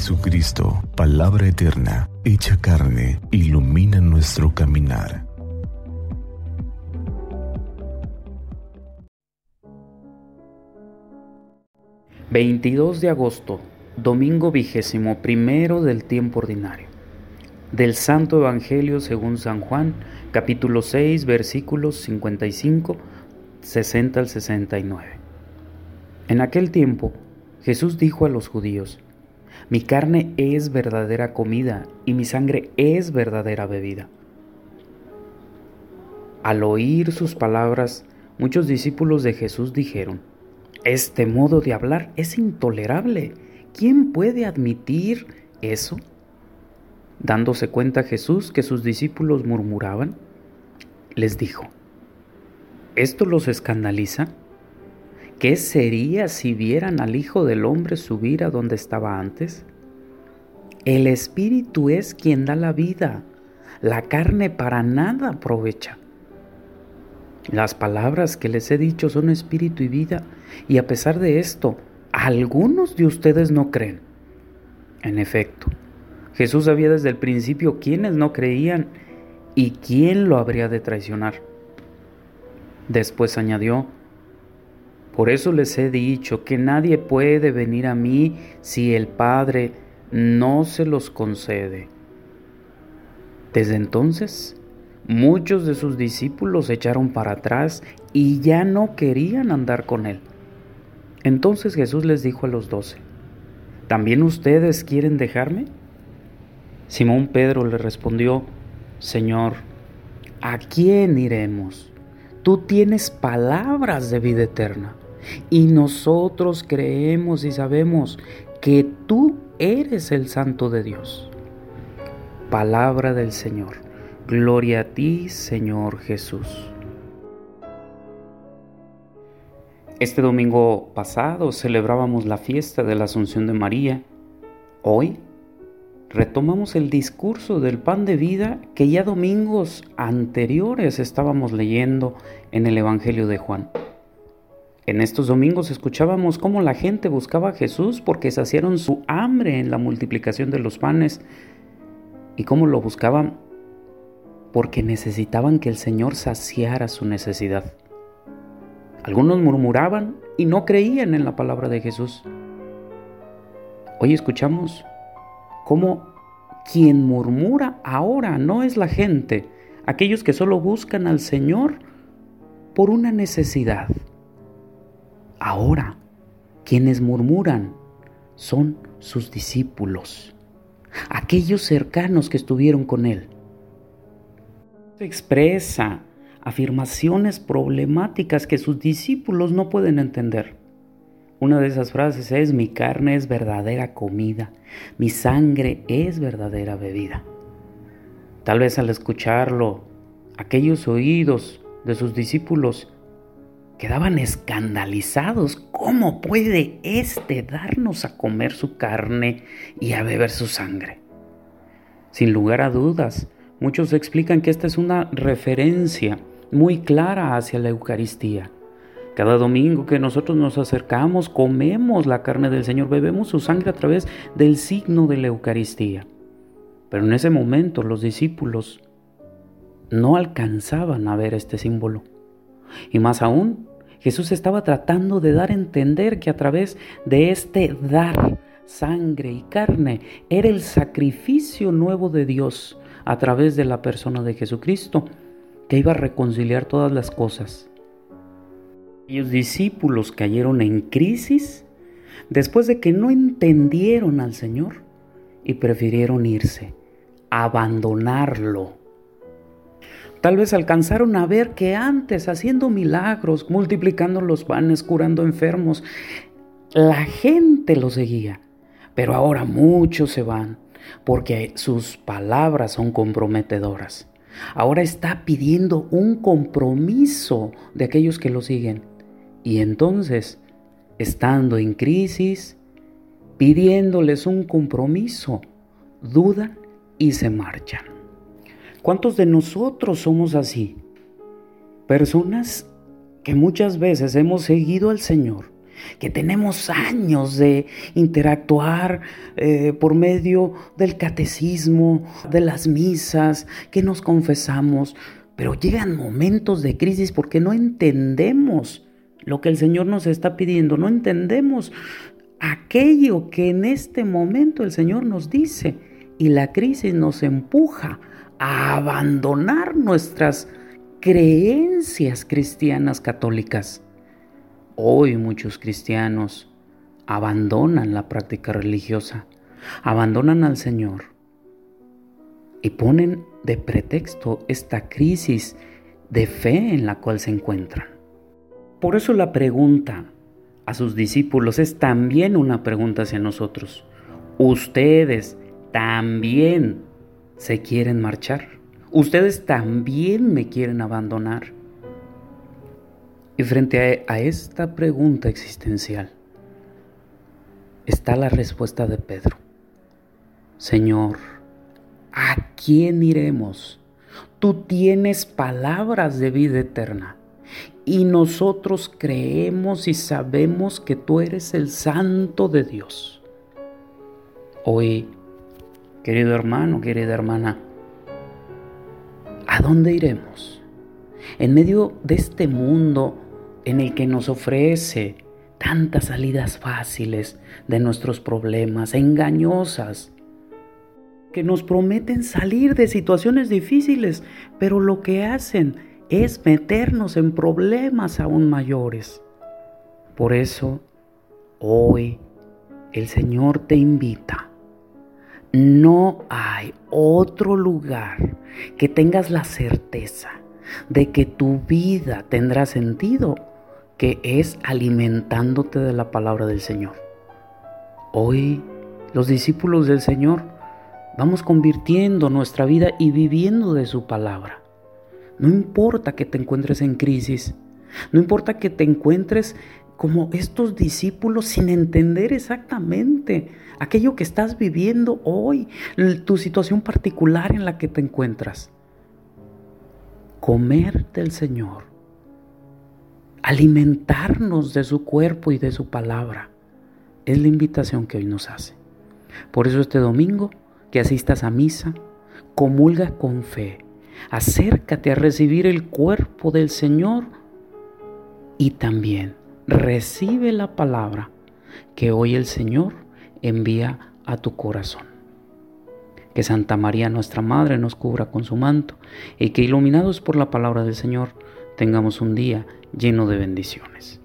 Jesucristo, palabra eterna, hecha carne, ilumina nuestro caminar. ...22 de agosto... ...domingo vigésimo primero del tiempo ordinario... ...del Santo Evangelio según San Juan... ...capítulo 6 versículos 55... ...60 al 69... En aquel tiempo... Jesús dijo a los judíos... Mi carne es verdadera comida y mi sangre es verdadera bebida. Al oír sus palabras, muchos discípulos de Jesús dijeron, Este modo de hablar es intolerable. ¿Quién puede admitir eso? Dándose cuenta Jesús que sus discípulos murmuraban, les dijo, ¿esto los escandaliza? ¿Qué sería si vieran al Hijo del Hombre subir a donde estaba antes? El Espíritu es quien da la vida, la carne para nada aprovecha. Las palabras que les he dicho son espíritu y vida, y a pesar de esto, algunos de ustedes no creen. En efecto, Jesús sabía desde el principio quiénes no creían y quién lo habría de traicionar. Después añadió, por eso les he dicho que nadie puede venir a mí si el Padre no se los concede. Desde entonces, muchos de sus discípulos se echaron para atrás y ya no querían andar con él. Entonces Jesús les dijo a los doce, ¿también ustedes quieren dejarme? Simón Pedro le respondió, Señor, ¿a quién iremos? Tú tienes palabras de vida eterna. Y nosotros creemos y sabemos que tú eres el Santo de Dios. Palabra del Señor. Gloria a ti, Señor Jesús. Este domingo pasado celebrábamos la fiesta de la Asunción de María. Hoy retomamos el discurso del pan de vida que ya domingos anteriores estábamos leyendo en el Evangelio de Juan. En estos domingos escuchábamos cómo la gente buscaba a Jesús porque saciaron su hambre en la multiplicación de los panes y cómo lo buscaban porque necesitaban que el Señor saciara su necesidad. Algunos murmuraban y no creían en la palabra de Jesús. Hoy escuchamos cómo quien murmura ahora no es la gente, aquellos que solo buscan al Señor por una necesidad. Ahora, quienes murmuran son sus discípulos, aquellos cercanos que estuvieron con él. Expresa afirmaciones problemáticas que sus discípulos no pueden entender. Una de esas frases es, mi carne es verdadera comida, mi sangre es verdadera bebida. Tal vez al escucharlo, aquellos oídos de sus discípulos quedaban escandalizados. ¿Cómo puede éste darnos a comer su carne y a beber su sangre? Sin lugar a dudas, muchos explican que esta es una referencia muy clara hacia la Eucaristía. Cada domingo que nosotros nos acercamos, comemos la carne del Señor, bebemos su sangre a través del signo de la Eucaristía. Pero en ese momento los discípulos no alcanzaban a ver este símbolo. Y más aún, Jesús estaba tratando de dar a entender que a través de este dar sangre y carne era el sacrificio nuevo de Dios a través de la persona de Jesucristo que iba a reconciliar todas las cosas. Los discípulos cayeron en crisis después de que no entendieron al Señor y prefirieron irse, abandonarlo Tal vez alcanzaron a ver que antes, haciendo milagros, multiplicando los panes, curando enfermos, la gente lo seguía. Pero ahora muchos se van porque sus palabras son comprometedoras. Ahora está pidiendo un compromiso de aquellos que lo siguen. Y entonces, estando en crisis, pidiéndoles un compromiso, dudan y se marchan. ¿Cuántos de nosotros somos así? Personas que muchas veces hemos seguido al Señor que tenemos años de interactuar eh, por medio del catecismo, de las misas, que nos confesamos, pero llegan momentos de crisis porque no entendemos lo que el Señor nos está pidiendo, no entendemos aquello que en este momento el Señor nos dice y la crisis nos empuja a abandonar nuestras creencias cristianas católicas. Hoy muchos cristianos abandonan la práctica religiosa, abandonan al Señor y ponen de pretexto esta crisis de fe en la cual se encuentran. Por eso la pregunta a sus discípulos es también una pregunta hacia nosotros. ¿Ustedes también se quieren marchar? ¿Ustedes también me quieren abandonar? Y frente a, esta pregunta existencial está la respuesta de Pedro. Señor, ¿a quién iremos? Tú tienes palabras de vida eterna y nosotros creemos y sabemos que tú eres el santo de Dios. Hoy, querido hermano, querida hermana, ¿a dónde iremos? En medio de este mundo en el que nos ofrece tantas salidas fáciles de nuestros problemas, engañosas, que nos prometen salir de situaciones difíciles, pero lo que hacen es meternos en problemas aún mayores. Por eso, hoy el Señor te invita. No hay otro lugar que tengas la certeza de que tu vida tendrá sentido que es alimentándote de la palabra del Señor. Hoy los discípulos del Señor vamos convirtiendo nuestra vida y viviendo de su palabra. No importa que te encuentres en crisis, no importa que te encuentres como estos discípulos sin entender exactamente aquello que estás viviendo hoy, tu situación particular en la que te encuentras. Comer del Señor alimentarnos de su cuerpo y de su palabra. Es la invitación que hoy nos hace. Por eso este domingo, que asistas a misa, comulga con fe, acércate a recibir el cuerpo del Señor y también recibe la palabra que hoy el Señor envía a tu corazón. Que Santa María, nuestra Madre, nos cubra con su manto y que iluminados por la palabra del Señor, tengamos un día lleno de bendiciones.